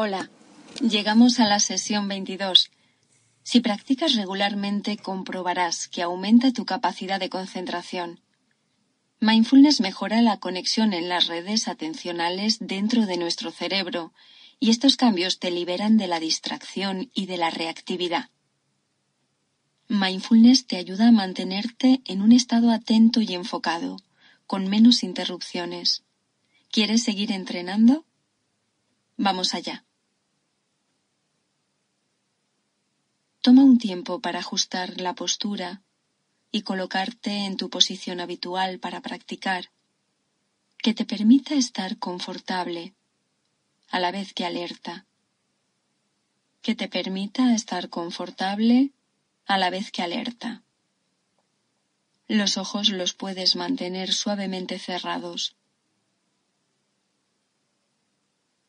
Hola, llegamos a la sesión 22. Si practicas regularmente, comprobarás que aumenta tu capacidad de concentración. Mindfulness mejora la conexión en las redes atencionales dentro de nuestro cerebro, y estos cambios te liberan de la distracción y de la reactividad. Mindfulness te ayuda a mantenerte en un estado atento y enfocado, con menos interrupciones. ¿Quieres seguir entrenando? Vamos allá. Toma un tiempo para ajustar la postura y colocarte en tu posición habitual para practicar, que te permita estar confortable a la vez que alerta, que te permita estar confortable a la vez que alerta. Los ojos los puedes mantener suavemente cerrados.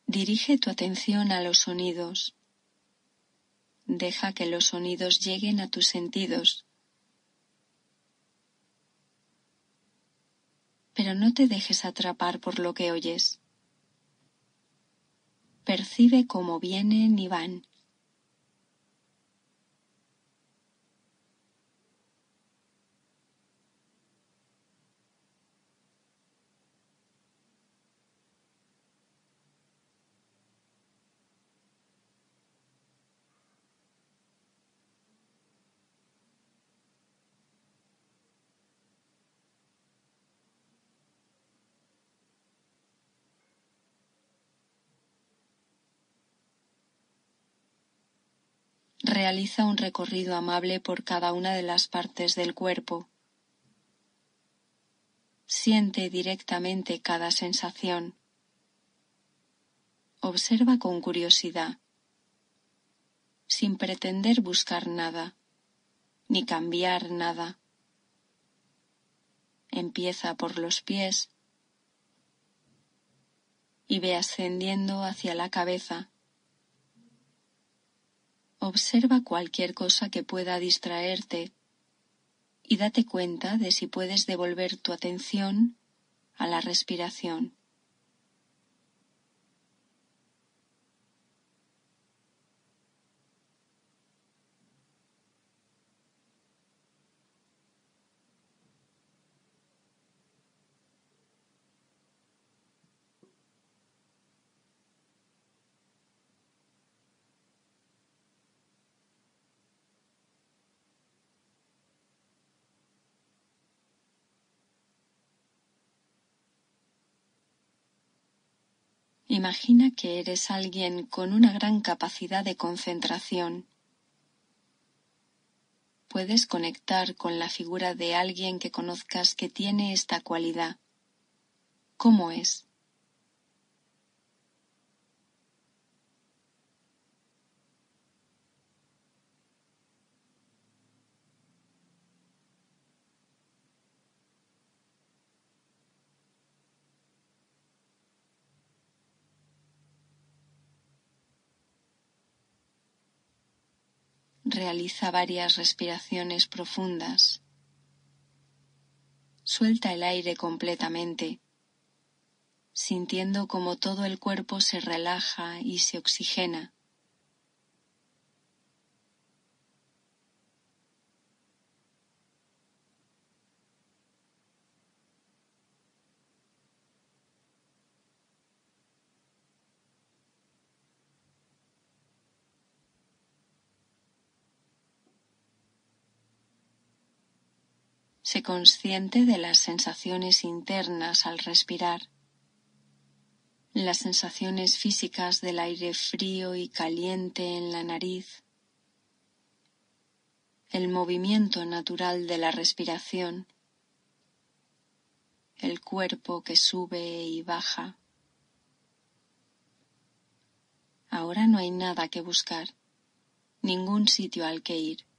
Dirige tu atención a los sonidos deja que los sonidos lleguen a tus sentidos. Pero no te dejes atrapar por lo que oyes. Percibe cómo vienen y van. Realiza un recorrido amable por cada una de las partes del cuerpo. Siente directamente cada sensación. Observa con curiosidad, sin pretender buscar nada, ni cambiar nada. Empieza por los pies y ve ascendiendo hacia la cabeza Observa cualquier cosa que pueda distraerte y date cuenta de si puedes devolver tu atención a la respiración. Imagina que eres alguien con una gran capacidad de concentración. Puedes conectar con la figura de alguien que conozcas que tiene esta cualidad. ¿Cómo es? Realiza varias respiraciones profundas. Suelta el aire completamente, sintiendo como todo el cuerpo se relaja y se oxigena. Sé consciente de las sensaciones internas al respirar, las sensaciones físicas del aire frío y caliente en la nariz, el movimiento natural de la respiración, el cuerpo que sube y baja. Ahora no hay nada que buscar, ningún sitio al que ir.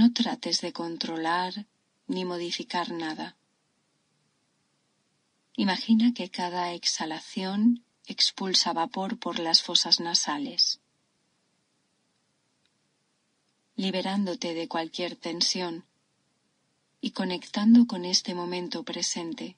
No trates de controlar ni modificar nada. Imagina que cada exhalación expulsa vapor por las fosas nasales, liberándote de cualquier tensión y conectando con este momento presente.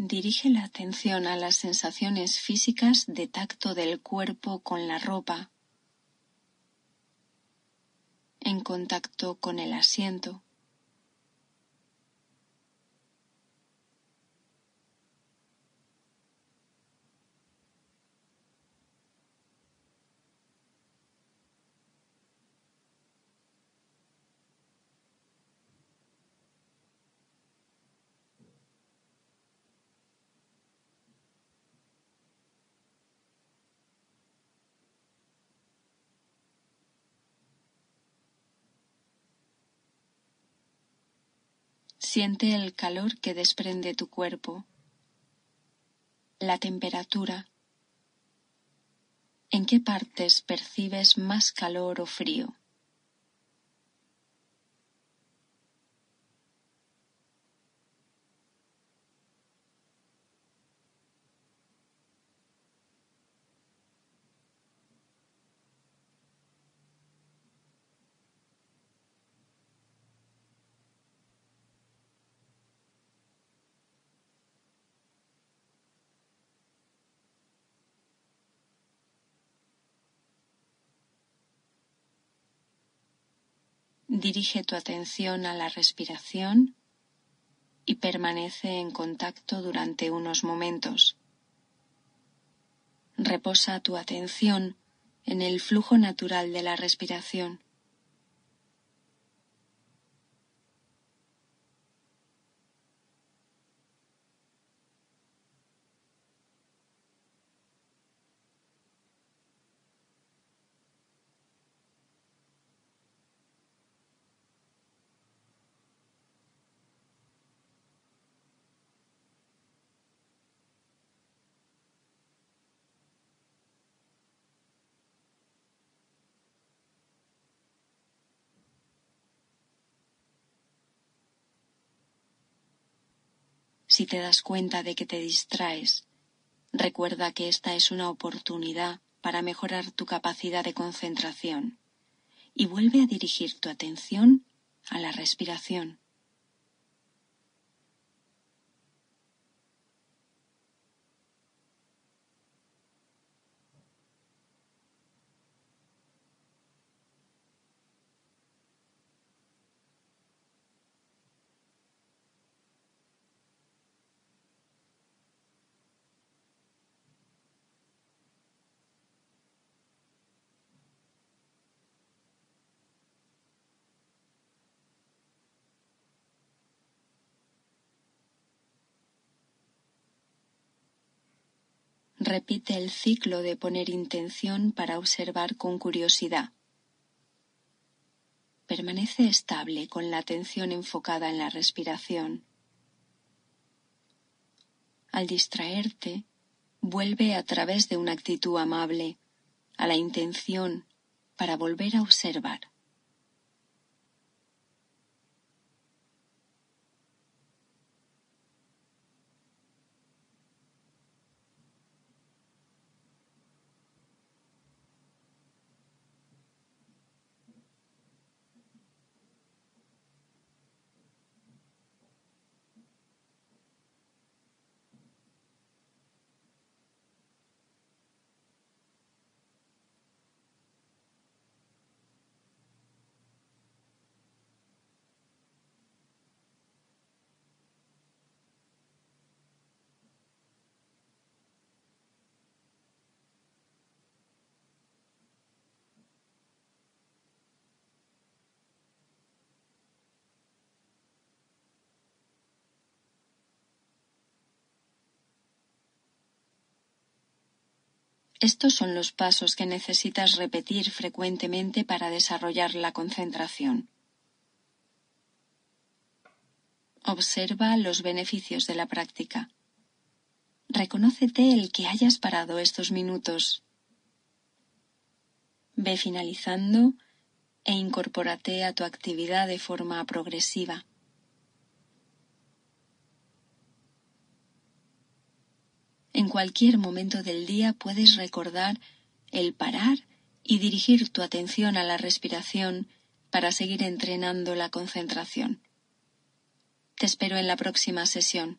Dirige la atención a las sensaciones físicas de tacto del cuerpo con la ropa, en contacto con el asiento. Siente el calor que desprende tu cuerpo, la temperatura, en qué partes percibes más calor o frío. Dirige tu atención a la respiración y permanece en contacto durante unos momentos. Reposa tu atención en el flujo natural de la respiración. Si te das cuenta de que te distraes, recuerda que esta es una oportunidad para mejorar tu capacidad de concentración y vuelve a dirigir tu atención a la respiración. Repite el ciclo de poner intención para observar con curiosidad. Permanece estable con la atención enfocada en la respiración. Al distraerte, vuelve a través de una actitud amable a la intención para volver a observar. Estos son los pasos que necesitas repetir frecuentemente para desarrollar la concentración. Observa los beneficios de la práctica. Reconócete el que hayas parado estos minutos. Ve finalizando e incorpórate a tu actividad de forma progresiva. En cualquier momento del día puedes recordar el parar y dirigir tu atención a la respiración para seguir entrenando la concentración. Te espero en la próxima sesión.